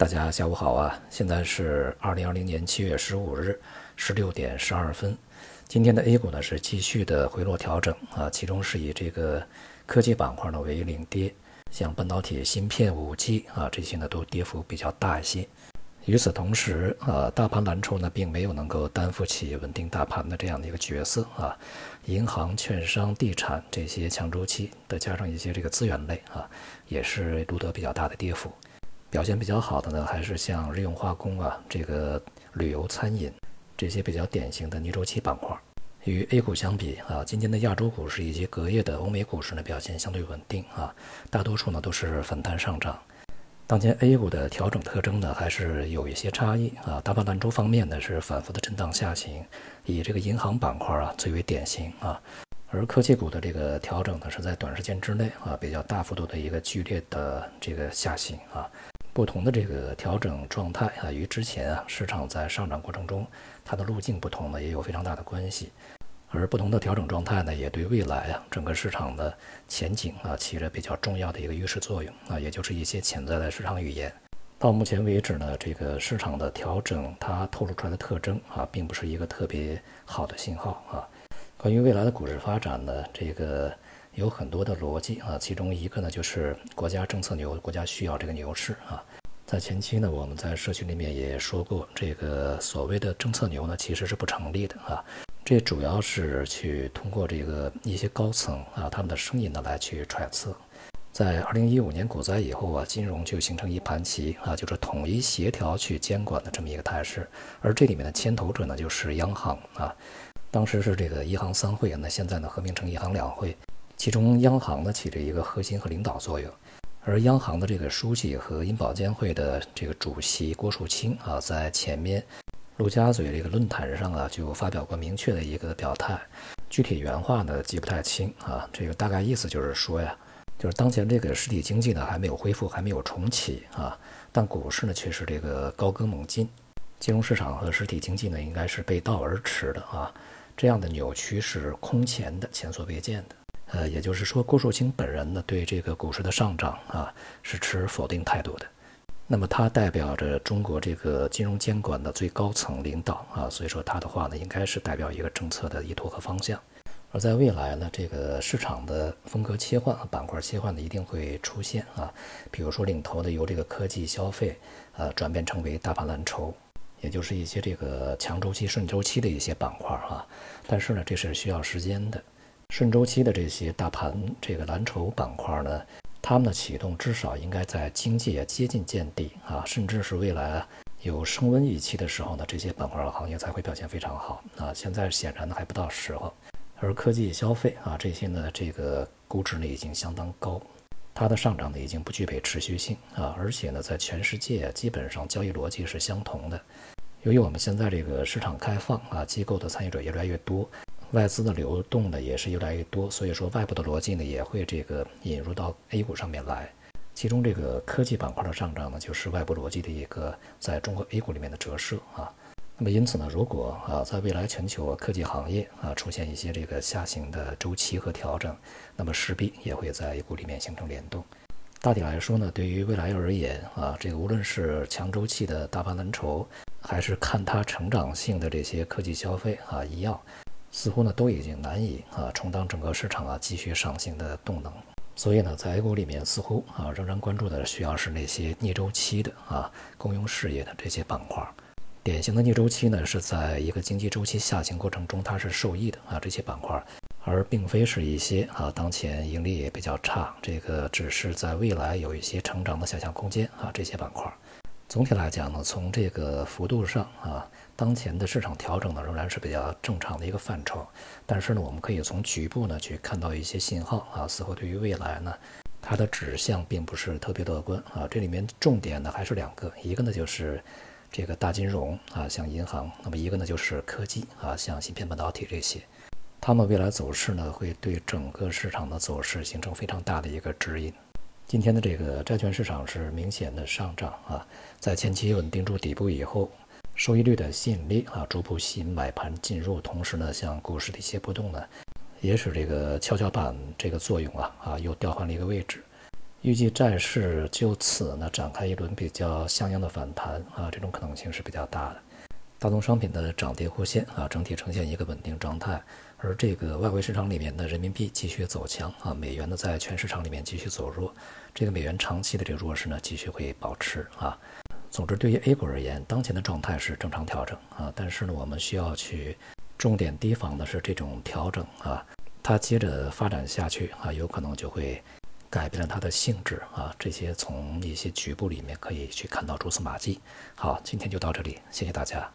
大家下午好啊！现在是二零二零年七月十五日十六点十二分。今天的 A 股呢是继续的回落调整啊，其中是以这个科技板块呢为领跌，像半导体、芯片、五 G 啊这些呢都跌幅比较大一些。与此同时啊，大盘蓝筹呢并没有能够担负起稳定大盘的这样的一个角色啊，银行、券商、地产这些强周期，再加上一些这个资源类啊，也是录得比较大的跌幅。表现比较好的呢，还是像日用化工啊，这个旅游餐饮这些比较典型的逆周期板块。与 A 股相比啊，今天的亚洲股市以及隔夜的欧美股市呢，表现相对稳定啊，大多数呢都是反弹上涨。当前 A 股的调整特征呢，还是有一些差异啊。大盘蓝筹方面呢，是反复的震荡下行，以这个银行板块啊最为典型啊。而科技股的这个调整呢，是在短时间之内啊比较大幅度的一个剧烈的这个下行啊。不同的这个调整状态啊，与之前啊市场在上涨过程中它的路径不同呢，也有非常大的关系。而不同的调整状态呢，也对未来啊整个市场的前景啊起着比较重要的一个预示作用啊，也就是一些潜在的市场语言。到目前为止呢，这个市场的调整它透露出来的特征啊，并不是一个特别好的信号啊。关于未来的股市发展呢，这个。有很多的逻辑啊，其中一个呢就是国家政策牛，国家需要这个牛市啊。在前期呢，我们在社区里面也说过，这个所谓的政策牛呢其实是不成立的啊。这主要是去通过这个一些高层啊他们的声音呢来去揣测。在二零一五年股灾以后啊，金融就形成一盘棋啊，就是统一协调去监管的这么一个态势。而这里面的牵头者呢就是央行啊，当时是这个一行三会，那现在呢合并成一行两会。其中央行呢起着一个核心和领导作用，而央行的这个书记和银保监会的这个主席郭树清啊，在前面陆家嘴这个论坛上啊，就发表过明确的一个表态，具体原话呢记不太清啊，这个大概意思就是说呀，就是当前这个实体经济呢还没有恢复，还没有重启啊，但股市呢却是这个高歌猛进，金融市场和实体经济呢应该是背道而驰的啊，这样的扭曲是空前的，前所未见的。呃，也就是说，郭树清本人呢，对这个股市的上涨啊，是持否定态度的。那么，他代表着中国这个金融监管的最高层领导啊，所以说他的话呢，应该是代表一个政策的意图和方向。而在未来呢，这个市场的风格切换、板块切换呢，一定会出现啊。比如说，领头的由这个科技消费，呃，转变成为大盘蓝筹，也就是一些这个强周期、顺周期的一些板块啊。但是呢，这是需要时间的。顺周期的这些大盘这个蓝筹板块呢，它们的启动至少应该在经济也接近见底啊，甚至是未来有升温预期的时候呢，这些板块的行业才会表现非常好啊。现在显然呢还不到时候，而科技消费啊这些呢，这个估值呢已经相当高，它的上涨呢已经不具备持续性啊，而且呢在全世界基本上交易逻辑是相同的。由于我们现在这个市场开放啊，机构的参与者越来越多。外资的流动呢也是越来越多，所以说外部的逻辑呢也会这个引入到 A 股上面来。其中这个科技板块的上涨呢，就是外部逻辑的一个在中国 A 股里面的折射啊。那么因此呢，如果啊在未来全球科技行业啊出现一些这个下行的周期和调整，那么势必也会在 A 股里面形成联动。大体来说呢，对于未来而言啊，这个无论是强周期的大盘蓝筹，还是看它成长性的这些科技消费啊，一样。似乎呢都已经难以啊充当整个市场啊继续上行的动能，所以呢在 A 股里面似乎啊仍然关注的需要是那些逆周期的啊公用事业的这些板块，典型的逆周期呢是在一个经济周期下行过程中它是受益的啊这些板块，而并非是一些啊当前盈利也比较差，这个只是在未来有一些成长的想象空间啊这些板块。总体来讲呢，从这个幅度上啊，当前的市场调整呢仍然是比较正常的一个范畴。但是呢，我们可以从局部呢去看到一些信号啊，似乎对于未来呢，它的指向并不是特别乐观啊。这里面重点呢还是两个，一个呢就是这个大金融啊，像银行；那么一个呢就是科技啊，像芯片半导体这些。它们未来走势呢，会对整个市场的走势形成非常大的一个指引。今天的这个债券市场是明显的上涨啊，在前期稳定住底部以后，收益率的吸引力啊，逐步吸引买盘进入，同时呢，像股市的一些波动呢，也使这个跷跷板这个作用啊啊又调换了一个位置。预计债市就此呢展开一轮比较像样的反弹啊，这种可能性是比较大的。大宗商品的涨跌互现啊，整体呈现一个稳定状态。而这个外汇市场里面的人民币继续走强啊，美元呢在全市场里面继续走弱，这个美元长期的这个弱势呢继续会保持啊。总之，对于 A 股而言，当前的状态是正常调整啊，但是呢，我们需要去重点提防的是这种调整啊，它接着发展下去啊，有可能就会改变了它的性质啊。这些从一些局部里面可以去看到蛛丝马迹。好，今天就到这里，谢谢大家。